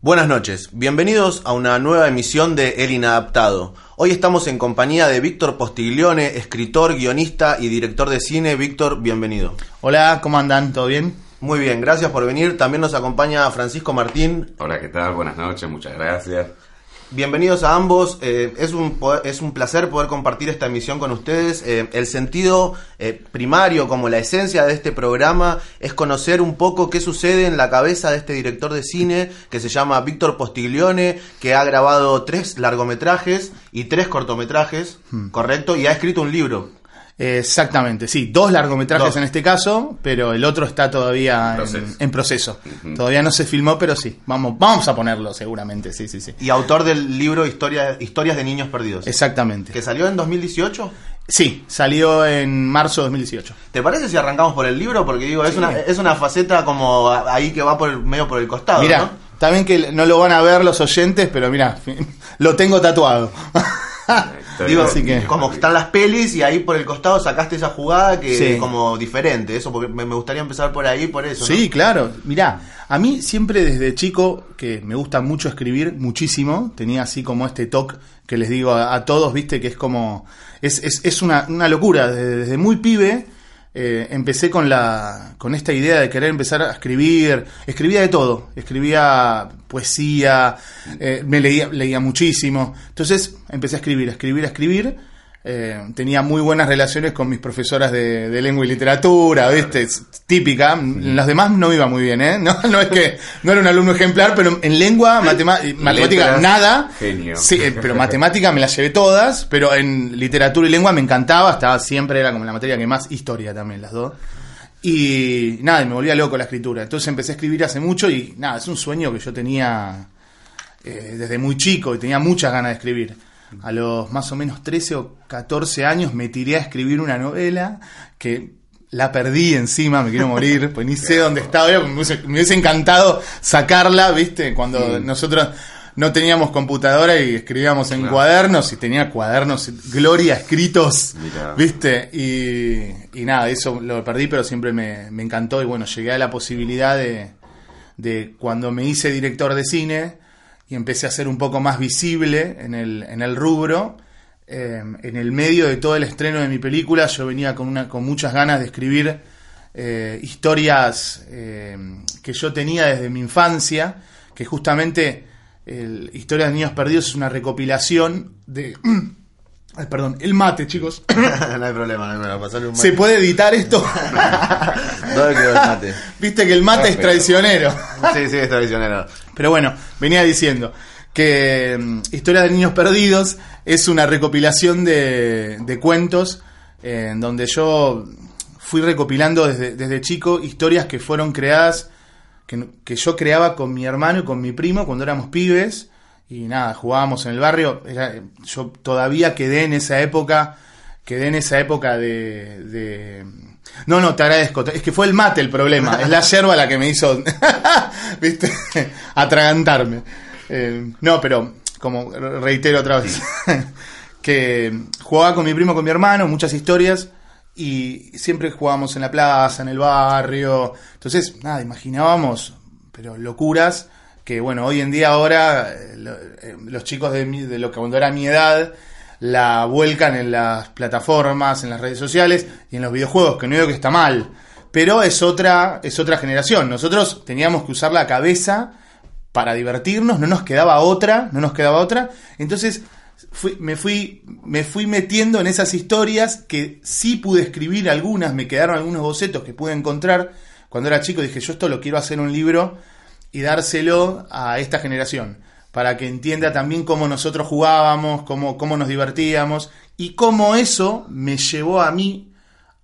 Buenas noches, bienvenidos a una nueva emisión de El Inadaptado. Hoy estamos en compañía de Víctor Postiglione, escritor, guionista y director de cine. Víctor, bienvenido. Hola, ¿cómo andan? ¿Todo bien? Muy bien, gracias por venir. También nos acompaña Francisco Martín. Hola, ¿qué tal? Buenas noches, muchas gracias. Bienvenidos a ambos. Eh, es, un, es un placer poder compartir esta emisión con ustedes. Eh, el sentido eh, primario, como la esencia de este programa, es conocer un poco qué sucede en la cabeza de este director de cine que se llama Víctor Postiglione, que ha grabado tres largometrajes y tres cortometrajes, ¿correcto? Y ha escrito un libro. Exactamente, sí, dos largometrajes Dos. en este caso, pero el otro está todavía en Proceso. Todavía no se filmó, pero sí, vamos, vamos a ponerlo seguramente, sí, sí, sí. Y autor del libro Historia- Historias de Niños Perdidos. Exactamente. Que salió en 2018. Sí, salió en marzo de 2018. ¿Te parece si arrancamos por el libro? Porque digo, es una, es una faceta como ahí que va por el- medio por el costado. Mira, ¿no? bien que no lo van a ver los oyentes, pero mira, lo tengo tatuado. Digo, Así que- como que están las pelis y ahí por el costado sacaste esa jugada que Sí. es como diferente. Eso, porque me, gustaría empezar por ahí, por eso. ¿no? Sí, claro. Mirá, a mí siempre desde chico, que me gusta mucho escribir, muchísimo, tenía así como este toque que les digo a, a todos, viste, que es como, es, es, es una, una locura. Desde, desde muy pibe eh, empecé con, la, con esta idea de querer empezar a escribir. Escribía de todo. Escribía poesía, eh, me leía, leía muchísimo. Entonces empecé a escribir, a escribir, a escribir. Eh, tenía muy buenas relaciones con mis profesoras de, de lengua y literatura, ¿viste? Es típica. En Los demás no iba muy bien, ¿eh? No, no es que no era un alumno ejemplar, pero en lengua, matemática, Letras, nada. genio. Sí, eh, pero matemática me las llevé todas, pero en literatura y lengua me encantaba, estaba siempre, era como la materia que más, historia también, las dos. Y nada, y me volvía loco la escritura. Entonces empecé a escribir hace mucho y nada, es un sueño que yo tenía eh, desde muy chico y tenía muchas ganas de escribir. A los más o menos 13 o 14 años me tiré a escribir una novela que la perdí encima, me quiero morir, pues ni sé dónde estaba, me hubiese, me hubiese encantado sacarla, ¿viste? Cuando nosotros no teníamos computadora y escribíamos en Claro. cuadernos y tenía cuadernos, Gloria, escritos, Mirá. ¿viste? Y, y nada, eso lo perdí, pero siempre me, me encantó y bueno, llegué a la posibilidad de, de cuando me hice director de cine y empecé a ser un poco más visible en el, en el rubro, eh, en el medio de todo el estreno de mi película, yo venía con, una, con muchas ganas de escribir eh, historias eh, que yo tenía desde mi infancia, que justamente el Historias de Niños Perdidos es una recopilación de... Ay, perdón, el mate, chicos. no hay problema, no hay problema. Pasarle un ¿Se puede editar esto? ¿Dónde quedó el mate? Viste que el mate es Perfecto. traicionero. Sí, sí, es tradicionero. Pero bueno, venía diciendo que mm, Historia de Niños Perdidos es una recopilación de, de cuentos eh, en donde yo fui recopilando desde, desde chico historias que fueron creadas, que yo creaba con mi hermano y con mi primo cuando éramos pibes. Y nada, jugábamos en el barrio. Era- yo todavía quedé en esa época, quedé en esa época de, de- No, no, te agradezco. Es que fue el mate el problema. Es la yerba la que me hizo, viste, atragantarme. Eh, no, pero como reitero otra vez, que jugaba con mi primo, con mi hermano, muchas historias. Y siempre jugábamos en la plaza, en el barrio. Entonces, nada, imaginábamos, pero locuras que bueno, hoy en día ahora eh, eh, los chicos de, mi- de lo que cuando era mi edad la vuelcan en las plataformas, en las redes sociales y en los videojuegos, que no digo que está mal, pero es otra es otra generación. Nosotros teníamos que usar la cabeza para divertirnos, no nos quedaba otra, no nos quedaba otra. Entonces fui- me, fui, me fui metiendo en esas historias que sí pude escribir algunas, me quedaron algunos bocetos que pude encontrar. Cuando era chico dije, yo esto lo quiero hacer un libro y dárselo a esta generación, para que entienda también cómo nosotros jugábamos, cómo, cómo nos divertíamos y cómo eso me llevó a mí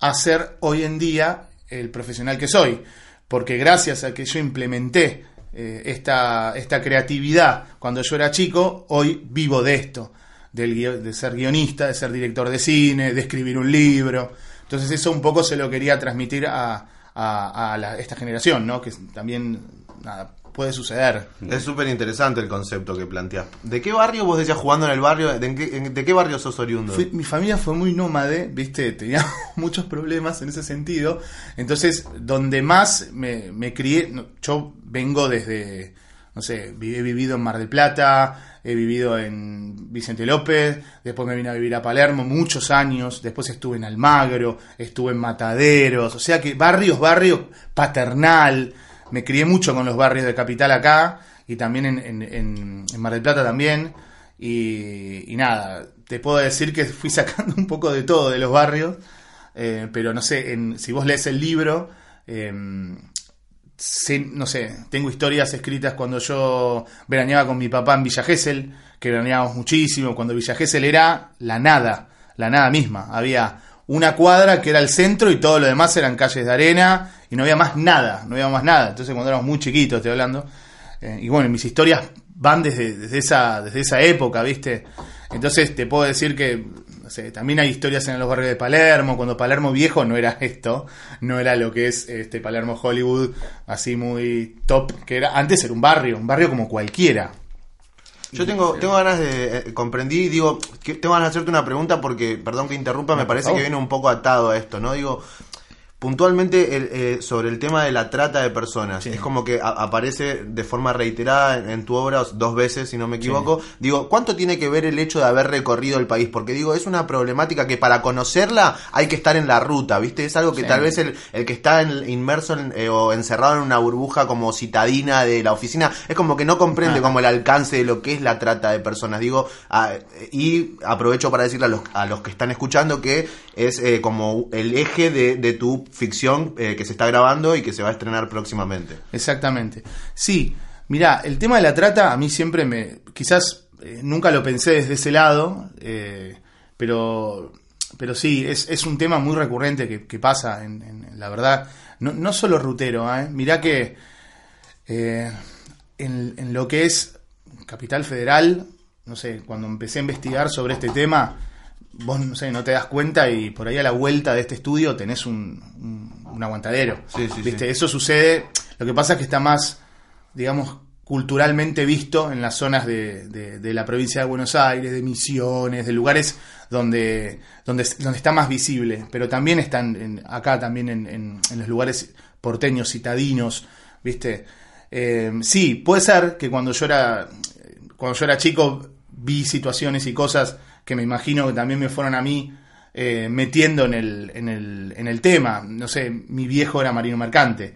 a ser hoy en día el profesional que soy. Porque gracias a que yo implementé eh, esta, esta creatividad cuando yo era chico, hoy vivo de esto, del de ser guionista, de ser director de cine, de escribir un libro. Entonces eso un poco se lo quería transmitir a, a- a la- esta generación, ¿no? Que también nada, puede suceder. Es súper interesante el concepto que planteas. ¿De qué barrio vos decías jugando en el barrio? ¿De qué, en- de qué barrio sos oriundo? Fui- mi familia fue muy nómade, viste, tenía muchos problemas en ese sentido. Entonces, donde más me, me crié, yo vengo desde, no sé, he vivido en Mar del Plata, he vivido en Vicente López, después me vine a vivir a Palermo muchos años, después estuve en Almagro, estuve en Mataderos, o sea que barrios, barrios, paternal, me crié mucho con los barrios de Capital acá y también en, Mar del Plata también, y, nada, te puedo decir que fui sacando un poco de todo de los barrios, eh, pero no sé, en, si vos lees el libro, eh, no sé, tengo historias escritas cuando yo veraneaba con mi papá en Villa Gesell, que veraneábamos muchísimo, cuando Villa Gesell era la nada, la nada misma. Había una cuadra que era el centro y todo lo demás eran calles de arena y no había más nada, no había más nada. Entonces cuando éramos muy chiquitos, estoy hablando. Eh, y bueno, mis historias van desde, desde, esa, desde esa época, ¿viste? Entonces te puedo decir que también hay historias en los barrios de Palermo, cuando Palermo viejo no era esto, no era lo que es este Palermo Hollywood, así muy top, que era antes era un barrio, un barrio como cualquiera. Yo tengo, tengo ganas de, eh, comprendí, digo, que tengo ganas de hacerte una pregunta porque, perdón que interrumpa, me parece que viene un poco atado a esto, ¿no? Digo, puntualmente eh, sobre el tema de la trata de personas. Es como que aparece de forma reiterada en, tu obra dos veces, si no me equivoco. Digo, ¿cuánto tiene que ver el hecho de haber recorrido el país? Porque digo, es una problemática que para conocerla hay que estar en la ruta, ¿viste? Es algo que tal vez el, el, que está inmerso eh, o encerrado en una burbuja como citadina de la oficina, es como que no comprende como el alcance de lo que es la trata de personas. Digo, y aprovecho para decirle a los, a los que están escuchando que es eh, como el eje de, de tu ficción eh, que se está grabando y que se va a estrenar próximamente. Exactamente. Sí, mira, el tema de la trata a mí siempre me... Quizás eh, nunca lo pensé desde ese lado, eh, pero, pero sí, es, es, un tema muy recurrente que, pasa, en, la verdad, no, no solo rutero, ¿eh? mirá que en, en lo que es Capital Federal, no sé, cuando empecé a investigar sobre este tema, vos no sé, no te das cuenta y por ahí a la vuelta de este estudio tenés un, un, aguantadero. ¿Viste? Eso sucede. Lo que pasa es que está más, digamos, culturalmente visto en las zonas de, de, la provincia de Buenos Aires, de Misiones, de lugares donde, donde, donde está más visible. Pero también están acá, también en, en, los lugares porteños, citadinos, ¿viste? Eh, sí, puede ser que cuando yo era, cuando yo era chico vi situaciones y cosas que me imagino que también me fueron a mí eh, metiendo en el, en, el, en el tema. No sé, mi viejo era marino mercante.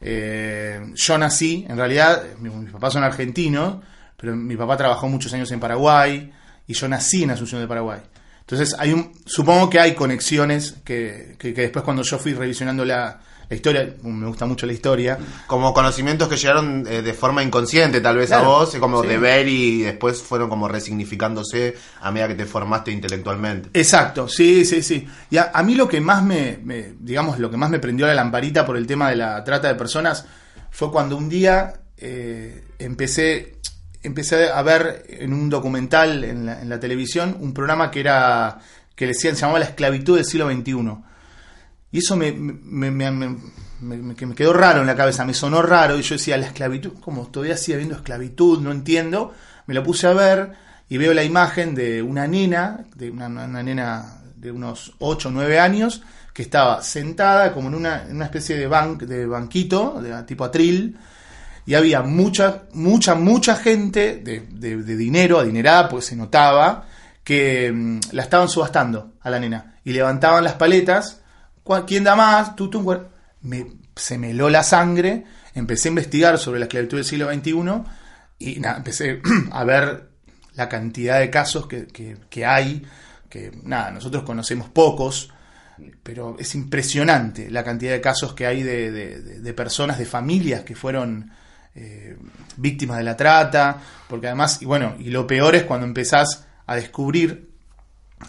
Eh, yo nací, en realidad, mis papás son argentinos, pero mi papá trabajó muchos años en Paraguay y yo nací en Asunción de Paraguay. Entonces, hay un, supongo que hay conexiones que, que después cuando yo fui revisionando la, la historia, me gusta mucho la historia. Como conocimientos que llegaron eh, de forma inconsciente tal vez a vos, como de ver y después fueron como resignificándose a medida que te formaste intelectualmente. Exacto, sí, sí, sí. Y a, mí lo que más me, digamos, lo que más me prendió la lamparita por el tema de la trata de personas fue cuando un día eh, empecé empecé a ver en un documental en la, en la televisión un programa que era que le decían, se llamaba La esclavitud del siglo XXI y eso me, me, me, me, quedó raro en la cabeza, me sonó raro. Y yo decía, la esclavitud, como todavía sigue habiendo esclavitud, no entiendo. Me lo puse a ver y veo la imagen de una nena, de una, nena de unos 8 o 9 años, que estaba sentada como en una, una especie de, ban, de banquito, de tipo atril, y había mucha, mucha, mucha gente de, de, dinero, adinerada, pues se notaba, que mm, la estaban subastando a la nena. Y levantaban las paletas ¿Quién da más? Tú, tú, me, se me heló la sangre, empecé a investigar sobre la esclavitud del siglo XXI y empecé a ver la cantidad de casos que, hay, que nada, nosotros conocemos pocos, pero es impresionante la cantidad de casos que hay de, personas, de familias que fueron eh, víctimas de la trata, porque además, y bueno, y lo peor es cuando empezás a descubrir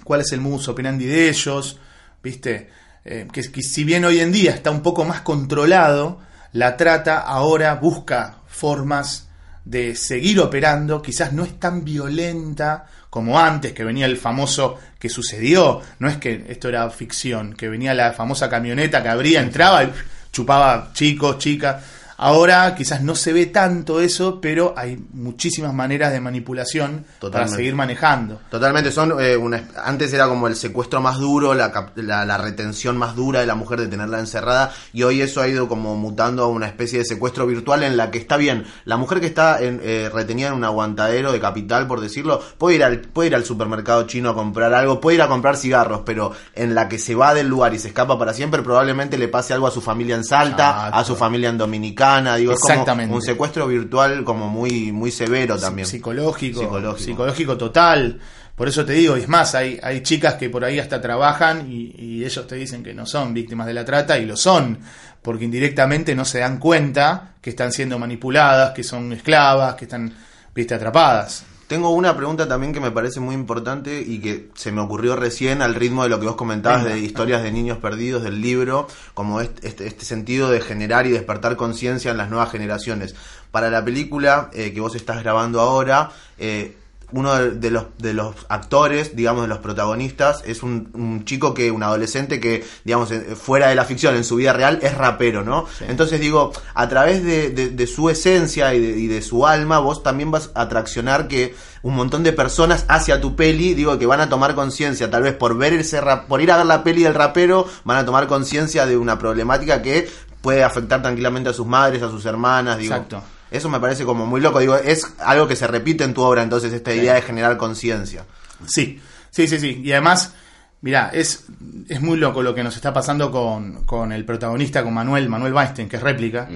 cuál es el modus operandi de ellos, ¿viste? Eh, que, si bien hoy en día está un poco más controlado, la trata ahora busca formas de seguir operando, quizás no es tan violenta como antes, que venía el famoso que sucedió, no es que esto era ficción, que venía la famosa camioneta que abría, entraba y chupaba chicos, chicas. Ahora quizás no se ve tanto eso, pero hay muchísimas maneras de manipulación para seguir manejando. Totalmente, son eh, una- antes era como el secuestro más duro, la, la, la retención más dura de la mujer de tenerla encerrada y hoy eso ha ido como mutando a una especie de secuestro virtual en la que está bien, la mujer que está en, eh, retenida en un aguantadero de capital, por decirlo, puede ir, al, puede ir al supermercado chino a comprar algo, puede ir a comprar cigarros, pero en la que se va del lugar y se escapa para siempre, probablemente le pase algo a su familia en Salta, Exacto. a su familia en Dominicana, digo, es como Exactamente. un secuestro virtual como muy, muy severo también. Psicológico, Psicológico. psicológico. total. Por eso te digo, y es más, hay, hay chicas que por ahí hasta trabajan y, y ellos te dicen que no son víctimas de la trata y lo son, porque indirectamente no se dan cuenta que están siendo manipuladas, que son esclavas, que están, viste, atrapadas. Tengo una pregunta también que me parece muy importante y que se me ocurrió recién al ritmo de lo que vos comentabas de historias de niños perdidos del libro, como este, este, este sentido de generar y despertar conciencia en las nuevas generaciones. Para la película eh, que vos estás grabando ahora, eh, uno de, los, de los actores, digamos, de los protagonistas, es un, un chico que, un adolescente que, digamos, fuera de la ficción, en su vida real, es rapero, ¿no? Entonces digo, a través de, de- de su esencia y de, y de su alma, vos también vas a atraccionar que un montón de personas hacia tu peli, digo, que van a tomar conciencia, tal vez por ver ese rap- por ir a ver la peli del rapero, van a tomar conciencia de una problemática que puede afectar tranquilamente a sus madres, a sus hermanas, digo. Exacto. Eso me parece como muy loco, digo, es algo que se repite en tu obra, entonces esta idea de generar conciencia. Sí, sí, sí, sí. Y además, mirá, es, es muy loco lo que nos está pasando con, con el protagonista, con Manuel, Manuel Weinstein, que es réplica.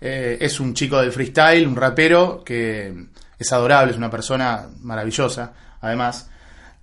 Eh, es un chico del freestyle, un rapero que es adorable, es una persona maravillosa, además.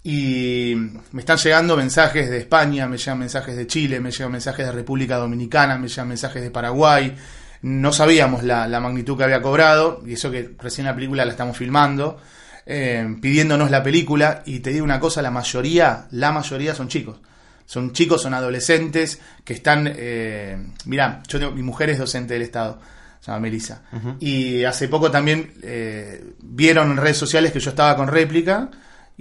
Y me están llegando mensajes de España, me llegan mensajes de Chile, me llegan mensajes de República Dominicana, me llegan mensajes de Paraguay. No sabíamos la, la magnitud que había cobrado, y eso que recién la película la estamos filmando, eh, pidiéndonos la película. Y te digo una cosa, la mayoría, la mayoría son chicos. Son chicos, son adolescentes que están. Eh, mirá, yo tengo, mi mujer es docente del Estado, se llama Melissa. Y hace poco también eh, vieron en redes sociales que yo estaba con réplica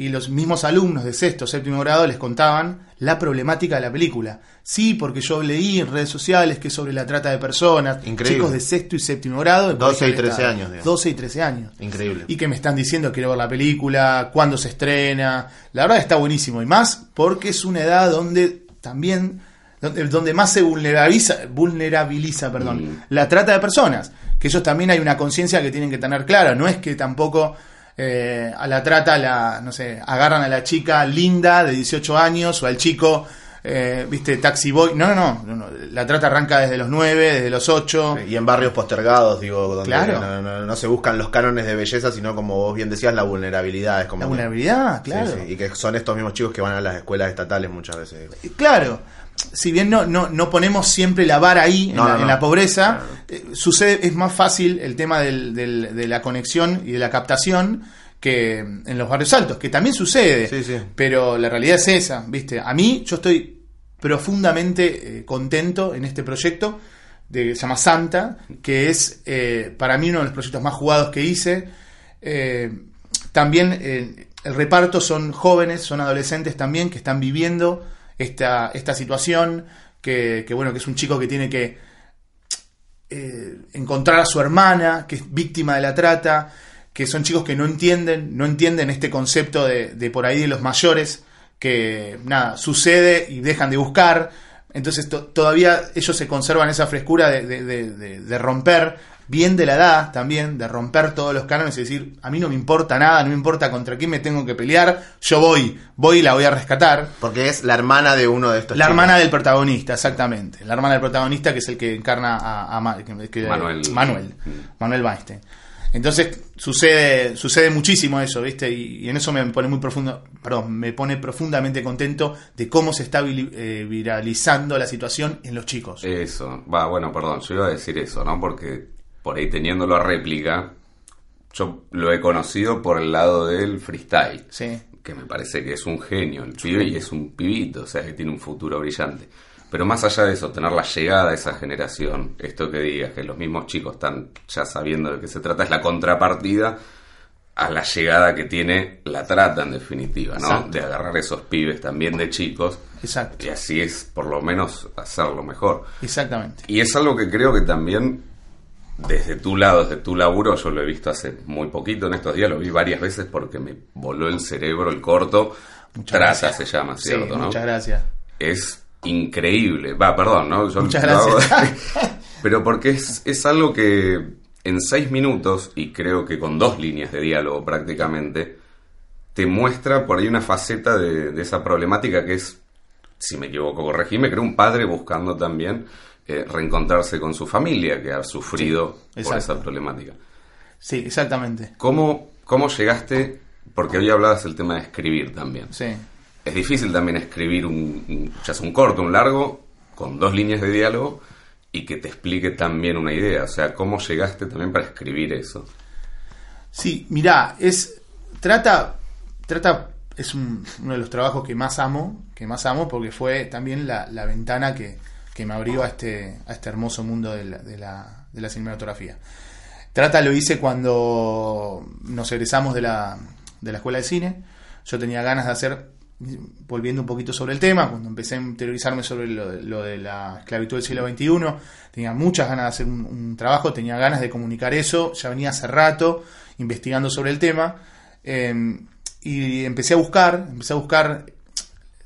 y los mismos alumnos de sexto, séptimo grado les contaban la problemática de la película. Sí, porque yo leí en redes sociales que es sobre la trata de personas, Increíble. chicos de sexto y séptimo grado, de 12 y colegio del 13 Estado. años, digamos. 12 y 13 años. Increíble. Y que me están diciendo quiero ver la película, cuándo se estrena. La verdad está buenísimo. Y más porque es una edad donde también, donde, donde más se vulnerabiliza, vulnerabiliza perdón, Mm. la trata de personas. Que ellos también hay una conciencia que tienen que tener clara. No es que tampoco eh, a la trata, la, no sé, agarran a la chica linda de 18 años o al chico, eh, viste, taxi boy. No, no, no, no. La trata arranca desde los 9, desde los 8. Y en barrios postergados, digo, donde Claro. no, no- no se buscan los cánones de belleza, sino como vos bien decías, la vulnerabilidad. Es como La vulnerabilidad, claro. sí, Y que son estos mismos chicos que van a las escuelas estatales muchas veces. Claro, si bien no, no, no ponemos siempre la vara ahí, en, la, en la pobreza, eh, sucede, es más fácil el tema del- del- de la conexión y de la captación que en los barrios altos, que también sucede, Sí, sí. pero la realidad es esa, ¿viste? A mí, yo estoy profundamente eh, contento en este proyecto, de, se llama Santa, que es eh, para mí uno de los proyectos más jugados que hice. También el reparto son jóvenes, son adolescentes también que están viviendo esta, esta situación, que, bueno, que es un chico que tiene que eh, encontrar a su hermana, que es víctima de la trata, que son chicos que no entienden, no entienden este concepto de, por ahí de los mayores, que nada, sucede y dejan de buscar. Entonces to- todavía ellos se conservan esa frescura de romper, bien de la edad también, de romper todos los cánones y decir, a mí no me importa nada, no me importa contra quién me tengo que pelear, yo voy, voy y la voy a rescatar. Porque es la hermana de uno de estos La chicos. hermana del protagonista, exactamente. La hermana del protagonista que es el que encarna a, que- Manuel. Manuel. Mm. Manuel Weinstein. Entonces sucede, sucede muchísimo eso, ¿viste? Y, y en eso me pone muy profundo, perdón, me pone profundamente contento de cómo se está eh, viralizando la situación en los chicos. Eso, va, bueno, perdón, yo iba a decir eso, ¿no? Porque por ahí teniéndolo a réplica, yo lo he conocido por el lado del freestyle. Sí. Que me parece que es un genio el pibe y es un pibito, o sea, que tiene un futuro brillante. Pero más allá de eso, tener la llegada a esa generación, esto que digas, que los mismos chicos están ya sabiendo de qué se trata, es la contrapartida a la llegada que tiene la trata en definitiva, ¿no? Exacto. De agarrar esos pibes también de chicos Exacto. y así es por lo menos hacerlo mejor. Exactamente. Y es algo que creo que también desde tu lado, desde tu laburo, yo lo he visto hace muy poquito en estos días, lo vi varias veces porque me voló el cerebro el corto. Muchas gracias. se llama, Sí, ¿cierto? ¿no? Muchas gracias. es increíble. Va, perdón, ¿no? Yo Muchas lo hago- gracias. Pero porque es, es algo que en seis minutos, y creo que con dos líneas de diálogo prácticamente, te muestra por ahí una faceta de, de esa problemática que es, si me equivoco, corregime, creo un padre buscando también eh, reencontrarse con su familia que ha sufrido por esa problemática. Sí, exactamente. ¿Cómo, ¿Cómo llegaste? Porque hoy hablabas del tema de escribir también. Sí. Es difícil también escribir un, un- ya sea un corto, un largo, con dos líneas de diálogo y que te explique también una idea. O sea, ¿cómo llegaste también para escribir eso? Sí, mirá, es. Trata. Trata. Es un- uno de los trabajos que más amo. Que más amo porque fue también la, la ventana que, que me abrió a este, a este hermoso mundo de la, de la, cinematografía. Trata lo hice cuando nos egresamos de la, de la escuela de cine. Yo tenía ganas de hacer, volviendo un poquito sobre el tema, cuando empecé a interiorizarme sobre lo, de- la esclavitud del siglo XXI, tenía muchas ganas de hacer un, un trabajo, tenía ganas de comunicar eso, ya venía hace rato investigando sobre el tema, eh, y empecé a buscar, empecé a buscar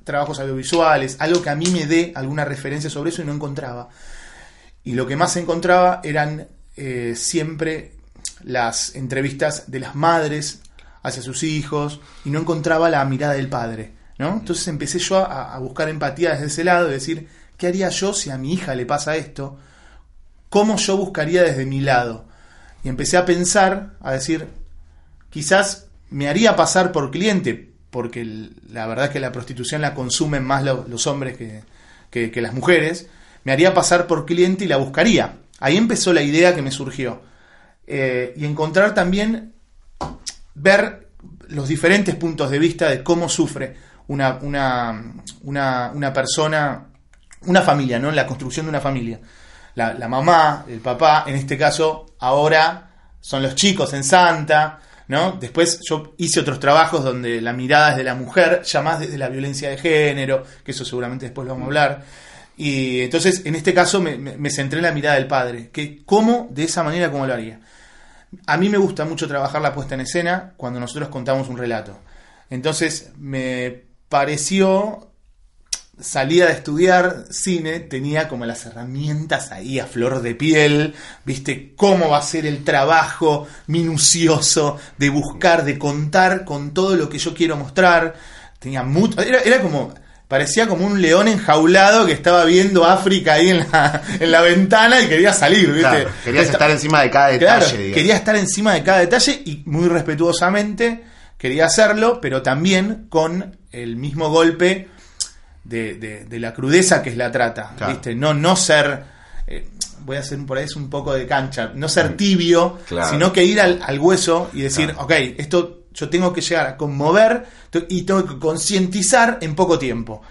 trabajos audiovisuales, algo que a mí me dé alguna referencia sobre eso y no encontraba. Y lo que más encontraba eran eh, siempre las entrevistas de las madres hacia sus hijos y no encontraba la mirada del padre. ¿no? Entonces empecé yo a, a buscar empatía desde ese lado y decir, ¿qué haría yo si a mi hija le pasa esto? ¿Cómo yo buscaría desde mi lado? Y empecé a pensar, a decir, quizás me haría pasar por cliente, porque la verdad es que la prostitución la consumen más lo- los hombres que, las mujeres, me haría pasar por cliente y la buscaría. Ahí empezó la idea que me surgió. Eh, y encontrar también, ver los diferentes puntos de vista de cómo sufre una, una, una, persona, una familia, ¿no? La construcción de una familia. La mamá, el papá, en este caso, ahora son los chicos en Santa, ¿no? Después yo hice otros trabajos donde la mirada es de la mujer, ya más desde la violencia de género, que eso seguramente después lo vamos a hablar. Y entonces, en este caso, me, me- centré en la mirada del padre, que cómo, de esa manera, cómo lo haría. A mí me gusta mucho trabajar la puesta en escena cuando nosotros contamos un relato. Entonces, me pareció salía de estudiar cine, tenía como las herramientas ahí a flor de piel, viste cómo va a ser el trabajo minucioso de buscar, de contar con todo lo que yo quiero mostrar. Tenía mucho, era, era como, parecía como un león enjaulado que estaba viendo África ahí en la, en la ventana y quería salir, viste. Claro, querías Esta- estar encima de cada detalle, quería estar encima de cada detalle y muy respetuosamente quería hacerlo, pero también con el mismo golpe de, de- de la crudeza que es la trata, Claro. ¿viste? No, no ser, eh, voy a hacer por ahí es un poco de cancha, no ser tibio, Claro. sino que ir al, al hueso y decir, Claro. ok, esto yo tengo que llegar a conmover y tengo que concientizar en poco tiempo.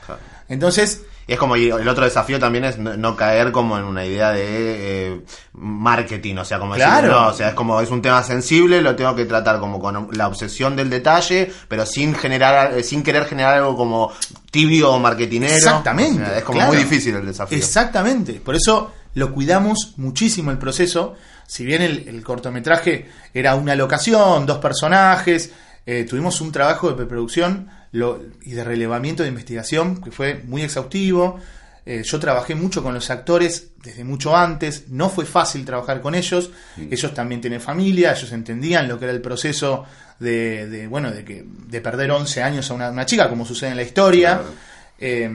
Entonces, Y es como, y el otro desafío también es no, no caer como en una idea de eh, marketing, o sea, como decir, no, o sea, es como, es un tema sensible, lo tengo que tratar como con la obsesión del detalle, pero sin generar, eh, sin querer generar algo como tibio o marketinero. Exactamente. O sea, es como claro. muy difícil el desafío. Exactamente. Por eso lo cuidamos muchísimo el proceso. Si bien el, el cortometraje era una locación, dos personajes, eh, tuvimos un trabajo de preproducción lo- y de relevamiento de investigación que fue muy exhaustivo. Eh, yo trabajé mucho con los actores desde mucho antes, no fue fácil trabajar con ellos, ellos también tienen familia, ellos entendían lo que era el proceso de, de, bueno, de, que, de perder 11 años a una, una chica, como sucede en la historia. Claro. Eh,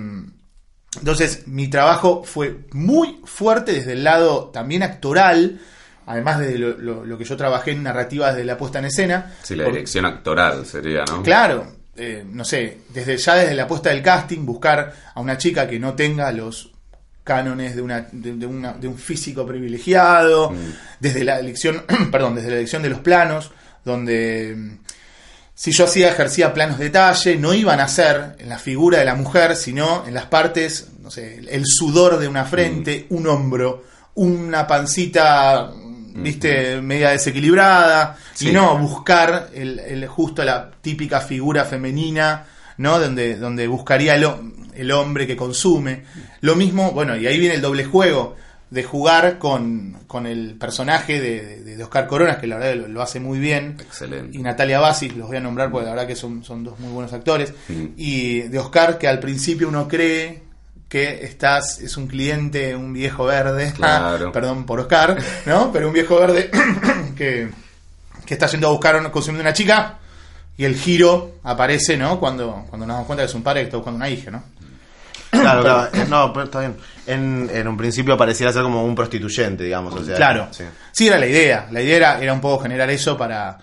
entonces, mi trabajo fue muy fuerte desde el lado también actoral, además de lo, lo- lo que yo trabajé en narrativas de la puesta en escena. Sí, la dirección actoral sería, ¿no? Claro, eh, no sé, desde ya desde la puesta del casting, buscar a una chica que no tenga los cánones de, una, de, de una- de un físico privilegiado, desde la elección, perdón, desde la elección de los planos, donde mm, si yo hacía, ejercía planos de detalle, no iban a ser en la figura de la mujer, sino en las partes, no sé, el sudor de una frente, un hombro, una pancita, viste, media desequilibrada, Sí. y no buscar el, el- justo la típica figura femenina, ¿no? Donde, donde buscaría el, el hombre que consume. Lo mismo, bueno, y ahí viene el doble juego. de jugar con, con el personaje de, de, de Oscar Coronas, que la verdad lo, lo hace muy bien. Excelente. Y Natalia Basis, los voy a nombrar porque la verdad que son, son dos muy buenos actores. Mm. Y de Oscar, que al principio uno cree que estás, es un cliente, un viejo verde, Claro. perdón por Oscar, ¿no? Pero un viejo verde que, que está yendo a buscar a un- consumiendo una chica y el giro aparece, ¿no? Cuando, cuando nos damos cuenta que es un padre que está buscando una hija, ¿no? Claro, claro. No, pero está bien. En, en un principio pareciera ser como un prostituyente, digamos. O sea, Claro. sí. Sí. era la idea. La idea era, era un poco generar eso para,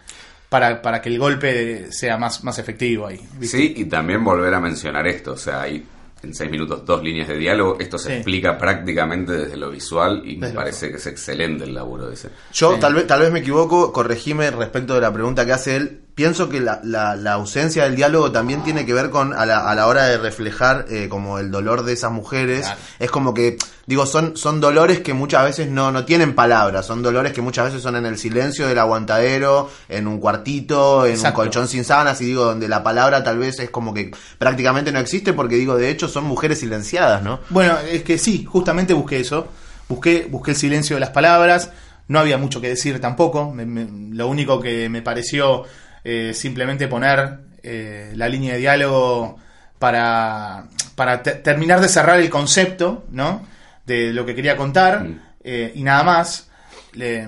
para, para que el golpe sea más, más efectivo ahí. ¿viste? Sí, y también volver a mencionar esto, o sea, hay en seis minutos dos líneas de diálogo, esto se Sí. explica prácticamente desde lo visual y me parece que es excelente el laburo de ese. Yo Sí. tal vez tal vez me equivoco, corregime respecto de la pregunta que hace él. Pienso que la, la, la ausencia del diálogo también tiene que ver con a la, a la hora de reflejar eh, como el dolor de esas mujeres. Claro. Es como que, digo, son, son dolores que muchas veces no, no tienen palabras, son dolores que muchas veces son en el silencio del aguantadero, en un cuartito, en Exacto. un colchón sin sábanas, y digo, donde la palabra tal vez es como que prácticamente no existe porque digo, de hecho son mujeres silenciadas, ¿no? Bueno, es que sí, justamente busqué eso. Busqué, busqué el silencio de las palabras. No había mucho que decir tampoco. Me- me- lo único que me pareció eh, simplemente poner eh, la línea de diálogo para, para te- terminar de cerrar el concepto, ¿no? De lo que quería contar Mm. eh, y nada más. Le-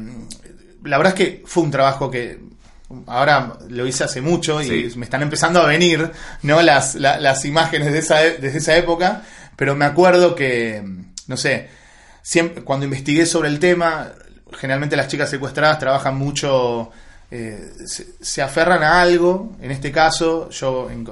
la verdad es que fue un trabajo que ahora lo hice hace mucho y Sí. me están empezando a venir no las, la- las imágenes de esa, e- desde esa época pero me acuerdo que no sé siempre cuando investigué sobre el tema generalmente las chicas secuestradas trabajan mucho eh, se, aferran a algo en este caso yo en-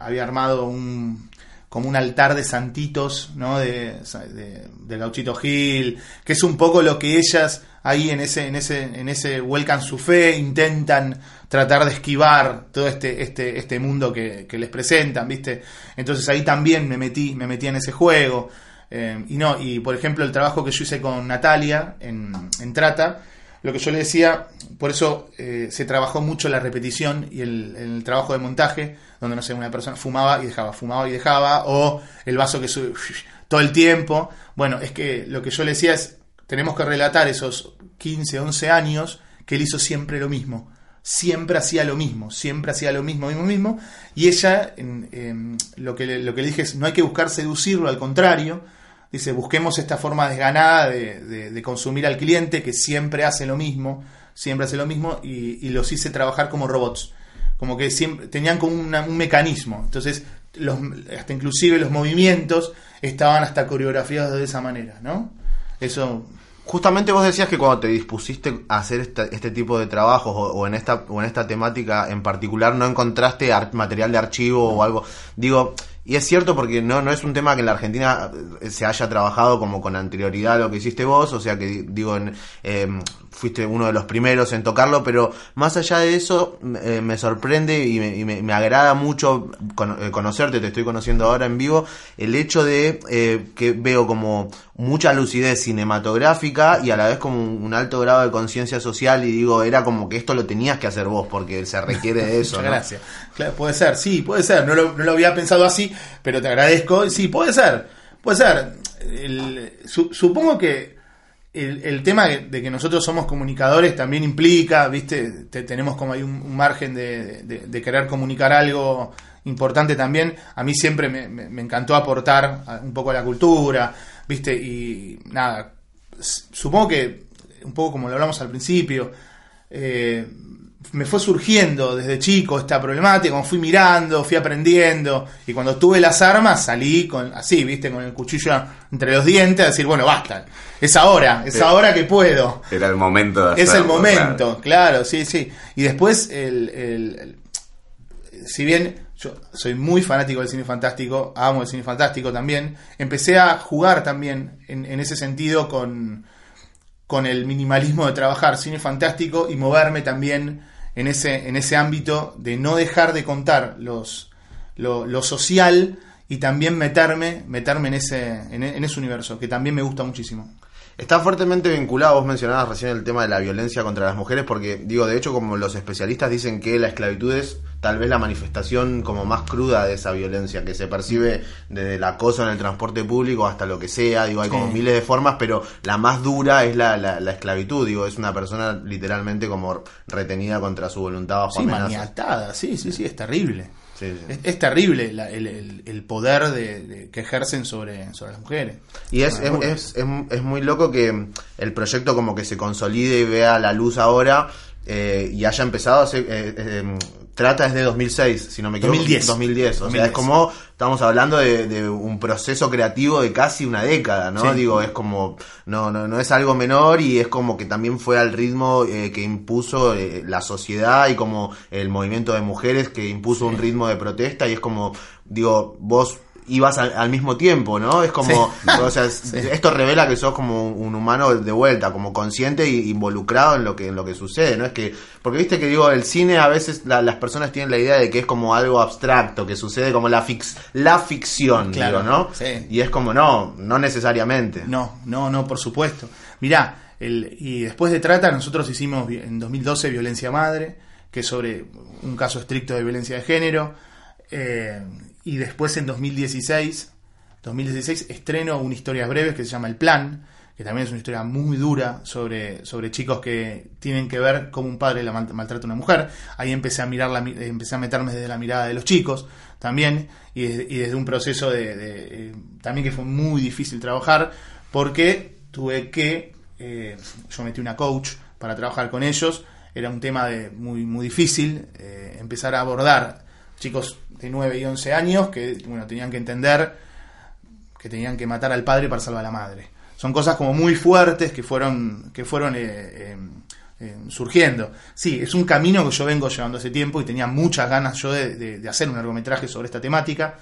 había armado un como un altar de santitos, ¿no? De, de, de Gauchito Gil, que es un poco lo que ellas ahí en ese, en ese, en ese vuelcan su fe, intentan tratar de esquivar todo este, este, este mundo que, que les presentan, ¿viste? Entonces ahí también me metí, me metí en ese juego. Eh, y no, y por ejemplo el trabajo que yo hice con Natalia en, en Trata, lo que yo le decía, por eso eh, se trabajó mucho la repetición y el, trabajo de montaje, donde no sé, una persona fumaba y dejaba, fumaba y dejaba, o el vaso que sube todo el tiempo. Bueno, es que lo que yo le decía es, tenemos que relatar esos 15, 11 años que él hizo siempre lo mismo. Siempre hacía lo mismo, siempre hacía lo mismo, mismo, mismo. Y ella, en, en, lo, que le, lo que le dije es, no hay que buscar seducirlo, al contrario, Dice, busquemos esta forma desganada de, de, consumir al cliente que siempre hace lo mismo, siempre hace lo mismo, y, los hice trabajar como robots. Como que siempre tenían como un mecanismo. Entonces, los, hasta inclusive los movimientos estaban hasta coreografiados de esa manera, ¿no? Eso Justamente vos decías que cuando te dispusiste a hacer este, este tipo de trabajos o, o, en esta, o en esta temática en particular no encontraste material de archivo o algo. Digo, y es cierto porque no, no es un tema que en la Argentina se haya trabajado como con anterioridad lo que hiciste vos, o sea que digo, en, eh, fuiste uno de los primeros en tocarlo, pero más allá de eso eh, me sorprende y, me, y me, me, agrada mucho con, eh, conocerte, te estoy conociendo ahora en vivo, el hecho de eh, que veo como mucha lucidez cinematográfica y a la vez como un, un alto grado de conciencia social y digo, era como que esto lo tenías que hacer vos porque se requiere de eso. Muchas ¿no? gracias. Claro, puede ser, sí, puede ser, no lo, no lo, había pensado así, pero te agradezco, sí, puede ser, puede ser. El, su, supongo que el, el, tema de que nosotros somos comunicadores también implica, viste, te, tenemos como ahí un, margen de, de, de, querer comunicar algo importante también. A mí siempre me, me, me encantó aportar un poco a la cultura, viste, y nada, supongo que un poco como lo hablamos al principio, eh, me fue surgiendo desde chico esta problemática, como fui mirando, fui aprendiendo, y cuando tuve las armas salí con así, viste, con el cuchillo entre los dientes, a decir, bueno, basta, es ahora, es ahora que puedo. Era el momento de Es el hacerlo, momento, claro. sí, sí. Y después, el, el- el- si bien yo soy muy fanático del cine fantástico, amo el cine fantástico también, empecé a jugar también en, en ese sentido con, con el minimalismo de trabajar cine fantástico y moverme también en ese, en ese ámbito de no dejar de contar los, lo, lo social y también meterme, meterme en ese, en, en ese universo, que también me gusta muchísimo. Está fuertemente vinculado, vos mencionabas recién el tema de la violencia contra las mujeres, porque digo, de hecho, como los especialistas dicen que la esclavitud es tal vez la manifestación como más cruda de esa violencia que se percibe desde el acoso en el transporte público hasta lo que sea, digo, hay como Sí. miles de formas, pero la más dura es la, la, la esclavitud, digo, es una persona literalmente como retenida contra su voluntad bajo Sí, maniatada, sí, sí, sí, es terrible. Sí, sí. Es, es terrible la- el, el- el poder de, de- que ejercen sobre, sobre las mujeres. Y es, es, es muy loco que el proyecto como que se consolide y vea la luz ahora eh, y haya empezado hace, eh, eh, trata desde 2006, si no me equivoco. 2010. 2010. O sea, 2010. es como, estamos hablando de, de un proceso creativo de casi una década, ¿no? Sí. Digo, es como, no, no, no es algo menor y es como que también fue al ritmo eh, que impuso eh, la sociedad y como el movimiento de mujeres que impuso un ritmo de protesta y es como, digo, vos ibas al, al mismo tiempo, ¿no? Es como, o sea, es- esto revela que sos como un, humano de vuelta, como consciente y involucrado en lo que en lo que sucede, ¿no? Es que porque viste que digo, el cine a veces la- las personas tienen la idea de que es como algo abstracto, que sucede como la fix, la ficción, Claro, digo, ¿no? sí. Y es como no, no necesariamente. No, no, no, por supuesto. Mirá, el, y después de Trata nosotros hicimos en 2012 Violencia Madre, que es sobre un caso estricto de violencia de género. eh, y después en 2016, 2016 estreno una historia breves que se llama El Plan, que también es una historia muy dura sobre, sobre chicos que tienen que ver cómo un padre la mal- maltrata a una mujer. Ahí empecé a mirar la, eh, empecé a meterme desde la mirada de los chicos también y desde, un proceso de, eh, también que fue muy difícil trabajar porque tuve que eh, yo metí una coach para trabajar con ellos era un tema de muy muy difícil empezar a abordar chicos de 9 y 11 años que bueno tenían que entender que tenían que matar al padre para salvar a la madre. Son cosas como muy fuertes que fueron, que fueron eh, eh, eh, surgiendo. Sí, es un camino que yo vengo llevando hace tiempo y tenía muchas ganas yo de, de- de hacer un largometraje sobre esta temática